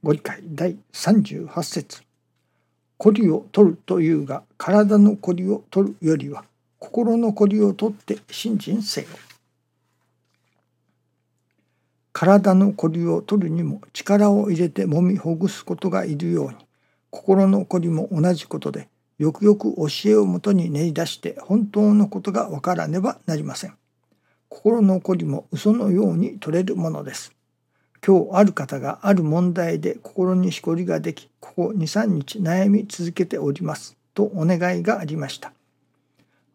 ご理解第38節こりを取るというが体のこりを取るよりは心のこりを取って信心せよ。体のこりを取るにも力を入れて揉みほぐすことがいるように心のこりも同じことでよくよく教えをもとに練り出して本当のことがわからねばなりません。心のこりも嘘のように取れるものです。今日ある方がある問題で心にしこりができここ23日悩み続けておりますとお願いがありました。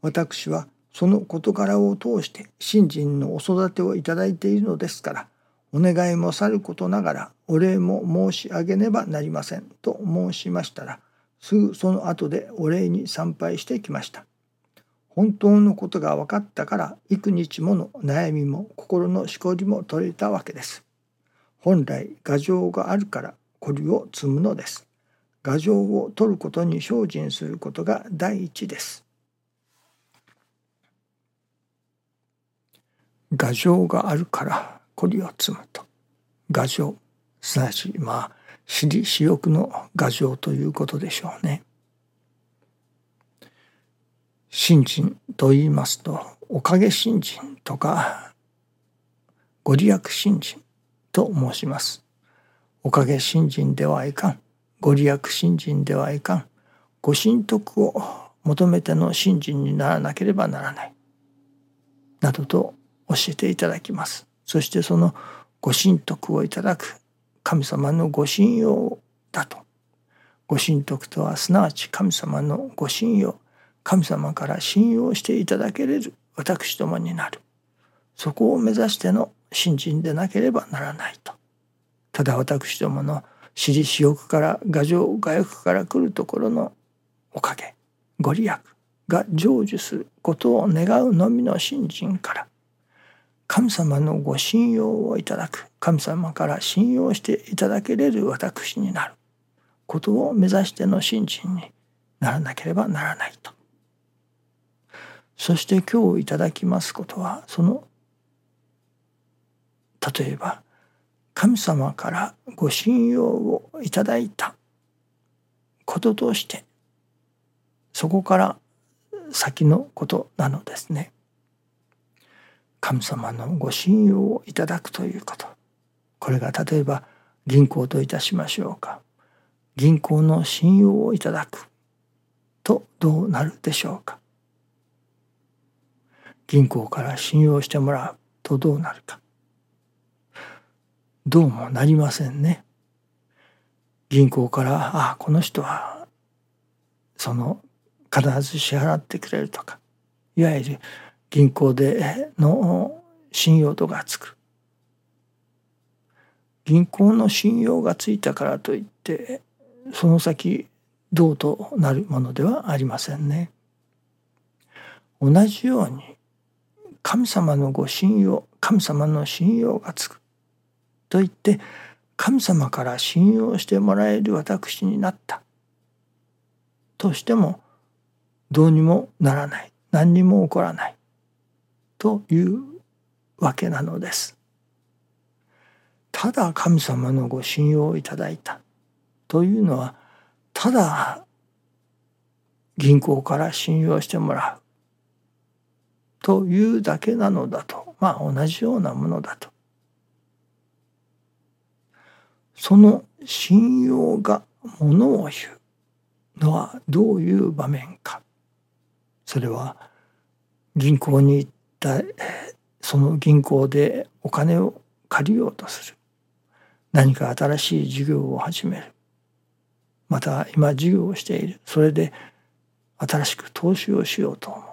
私はその事柄を通して信心のお育てをいただいているのですからお願いもさることながらお礼も申し上げねばなりませんと申しましたらすぐその後でお礼に参拝してきました。本当のことが分かったから幾日もの悩みも心のしこりも取れたわけです。本来牙城があるからこりを積むのです。牙城を取ることに精進することが第一です。牙城があるからこりを積むと。牙城すなわちまあ私利私欲の牙城ということでしょうね。信心と言いますとおかげ信心とかご利益信心と申します。おかげ信心ではいかん。ご利益信心ではいかん。ご神徳を求めての信心にならなければならない。などと教えていただきます。そしてそのご神徳をいただく神様のご信用だと。ご神徳とはすなわち神様のご信用。神様から信用していただけれる私どもになる。そこを目指しての信心でなければならないと。ただ私どもの私利私欲から牙城牙欲から来るところのおかげご利益が成就することを願うのみの信心から神様のご信用をいただく神様から信用していただけれる私になることを目指しての信心にならなければならないと。そして今日いただきますことはその例えば神様からご信用をいただいたこととしてそこから先のことなのですね。神様のご信用をいただくということ。これが例えば銀行といたしましょうか。銀行の信用をいただくとどうなるでしょうか。銀行から信用してもらうとどうなるか。どうもなりませんね。銀行からああこの人はその必ず支払ってくれるとかいわゆる銀行での信用度がつく銀行の信用がついたからといってその先どうとなるものではありませんね。同じように神様のご信用神様の信用がつくと言って神様から信用してもらえる私になった。としてもどうにもならない。何にも起こらない。というわけなのです。ただ神様のご信用をいただいた。というのはただ銀行から信用してもらう。というだけなのだと。まあ同じようなものだと。その信用がものを言うのはどういう場面か。それは銀行に行ったその銀行でお金を借りようとする。何か新しい事業を始める。また今事業をしている。それで新しく投資をしようと思う。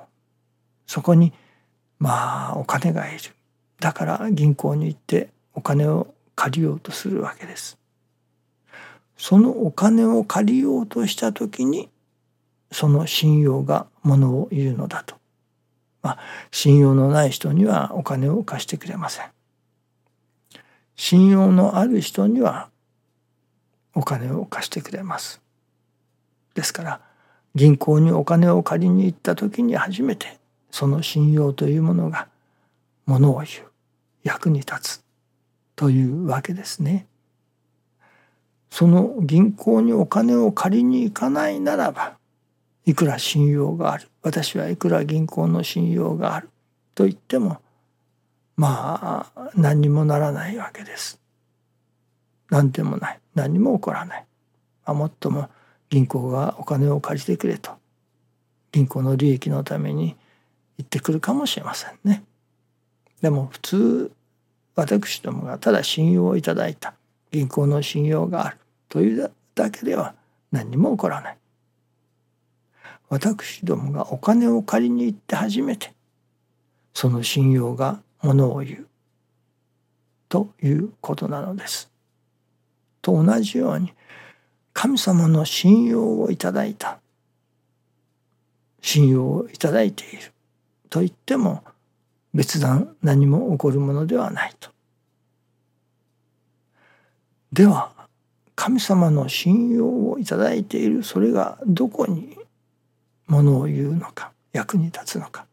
そこにまあお金がいる。だから銀行に行ってお金を借りようとするわけです。そのお金を借りようとした時にその信用がものを言うのだと。まあ信用のない人にはお金を貸してくれません。信用のある人にはお金を貸してくれます。ですから銀行にお金を借りに行った時に初めてその信用というものがものを言う役に立つというわけですね。その銀行にお金を借りに行かないならばいくら信用がある私はいくら銀行の信用があると言ってもまあ何にもならないわけです。何でもない何にも起こらない。あもっとも銀行がお金を借りてくれと銀行の利益のために言ってくるかもしれませんね。でも普通私どもがただ信用をいただいた。銀行の信用がある。というだけでは何にも起こらない。私どもがお金を借りに行って初めてその信用がものを言う。ということなのです。と同じように神様の信用をいただいた。信用をいただいている。と言っても別段何も起こるものではないと。では神様の信用をいただいているそれがどこにものを言うのか役に立つのか。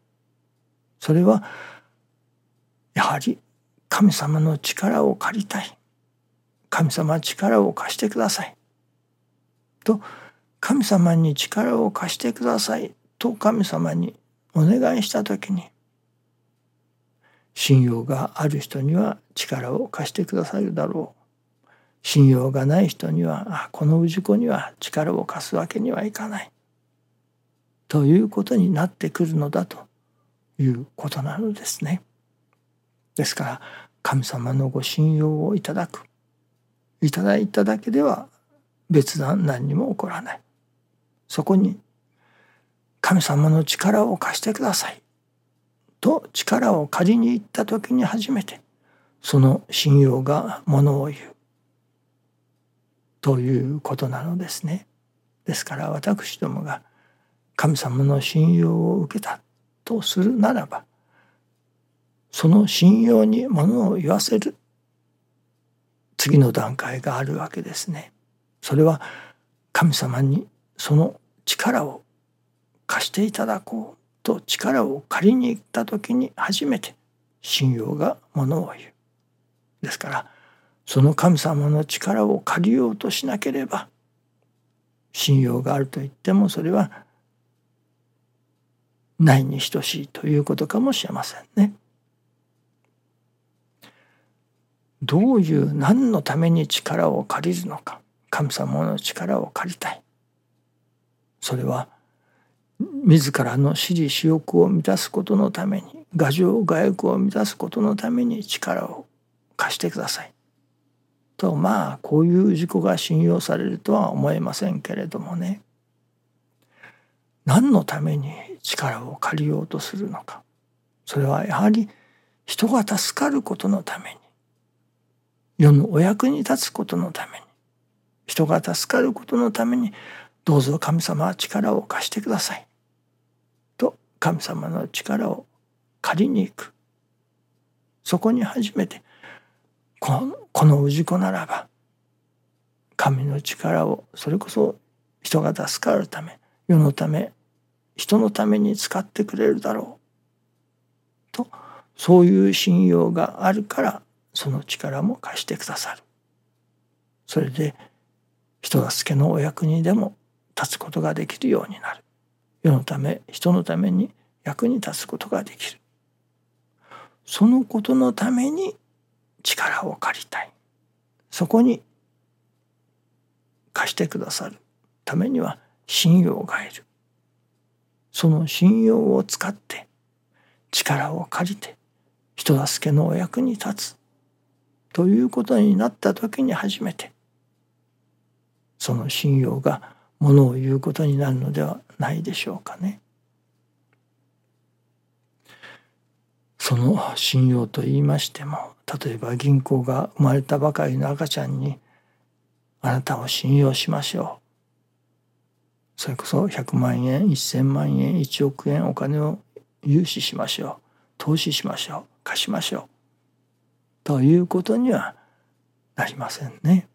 それはやはり神様の力を借りたい。神様力を貸してください。と神様に力を貸してくださいと神様にお願いした時に信用がある人には力を貸してくださるだろう。信用がない人にはこの氏子には力を貸すわけにはいかない。ということになってくるのだということなのですね。ですから神様のご信用をいただく。いただいただけでは別段何にも起こらない。そこに神様の力を貸してください。と力を借りに行った時に初めてその信用がものを言うということなのですね。ですから私どもが神様の信用を受けたとするならばその信用にものを言わせる次の段階があるわけですね。それは神様にその力を貸していただこうと力を借りに行った時に初めて信用がものを言う。ですからその神様の力を借りようとしなければ信用があると言ってもそれはないに等しいということかもしれませんね。どういう何のために力を借りるのか神様の力を借りたいそれは自らの私利私欲を満たすことのために牙城外欲を満たすことのために力を貸してください。とまあこういう事故が信用されるとは思えませんけれどもね。何のために力を借りようとするのか。それはやはり人が助かることのために。世のお役に立つことのために。人が助かることのためにどうぞ神様は力を貸してください。神様の力を借りに行く。そこに初めてこのこの氏子ならば神の力をそれこそ人が助かるため世のため人のために使ってくれるだろう。とそういう信用があるからその力も貸してくださる。それで人助けのお役にでも立つことができるようになる。世のため人のために役に立つことができる。そのことのために力を借りたい。そこに貸してくださるためには信用がいる。その信用を使って力を借りて人助けのお役に立つ。ということになった時に初めてその信用がものを言うことになるのではないでしょうかね。その信用と言いましても例えば銀行が生まれたばかりの赤ちゃんに「あなたを信用しましょう」それこそ100万円1,000万円1億円お金を融資しましょう投資しましょう貸しましょうということにはなりませんね。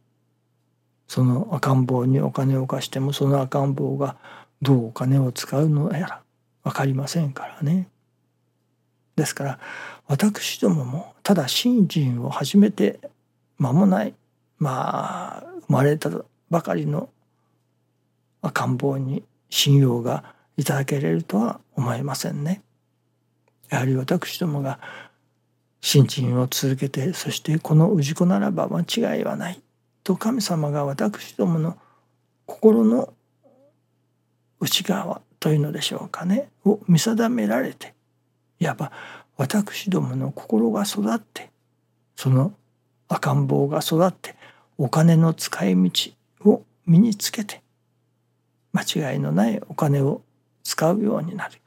その赤ん坊にお金を貸してもその赤ん坊がどうお金を使うのやら分かりませんからね。ですから私どももただ信心を始めて間もないまあ生まれたばかりの赤ん坊に信用がいただけれるとは思えませんね。やはり私どもが信心を続けてそしてこの氏子ならば間違いはないと神様が私どもの心の内側というのでしょうかね。を見定められていわば私どもの心が育ってその赤ん坊が育ってお金の使い道を身につけて間違いのないお金を使うようになる。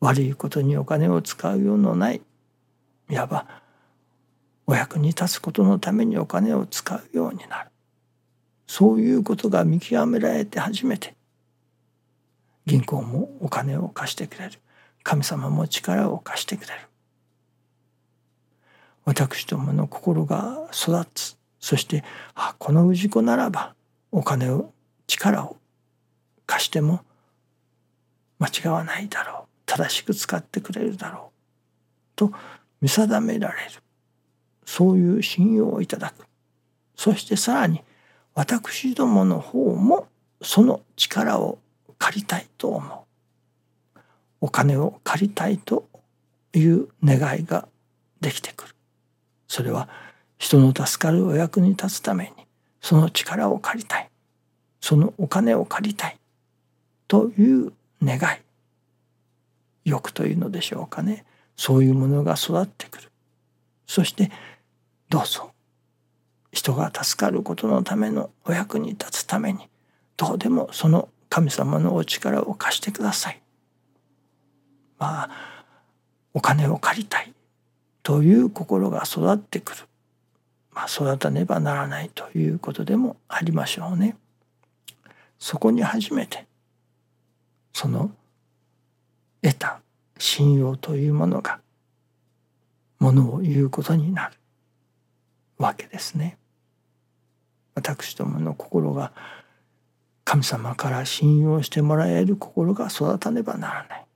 悪いことにお金を使うようのないいわばお役に立つことのためにお金を使うようになる。そういうことが見極められて初めて銀行もお金を貸してくれる。神様も力を貸してくれる。私どもの心が育つ。そしてあこの氏子ならばお金を力を貸しても間違わないだろう。正しく使ってくれるだろう。と見定められる。そういう信用をいただく。そしてさらに私どもの方もその力を借りたいと思う。お金を借りたいという願いができてくる。それは人の助かるお役に立つためにその力を借りたい。そのお金を借りたい。という願い。欲というのでしょうかね。そういうものが育ってくる。そしてどうぞ人が助かることのためのお役に立つためにどうでもその神様のお力を貸してください。まあお金を借りたいという心が育ってくる、まあ、育たねばならないということでもありましょうね。そこに初めてその得た信用というものがものを言うことになるわけですね。私どもの心が神様から信用してもらえる心が育たねばならない。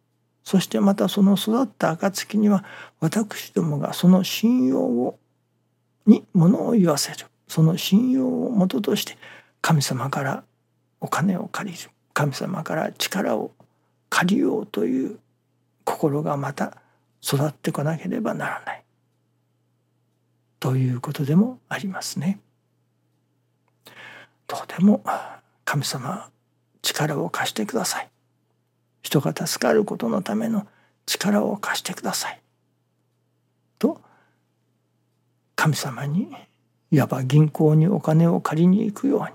そしてまたその育った暁には私どもがその信用をに物を言わせるその信用をもととして神様からお金を借りる神様から力を借りようという心がまた育ってこなければならないということでもありますね。どうでも神様力を貸してください。人が助かることのための力を貸してください。と神様にいわば銀行にお金を借りに行くように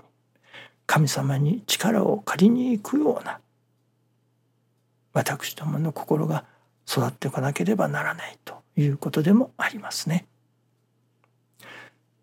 神様に力を借りに行くような私どもの心が育ってこなければならないということでもありますね。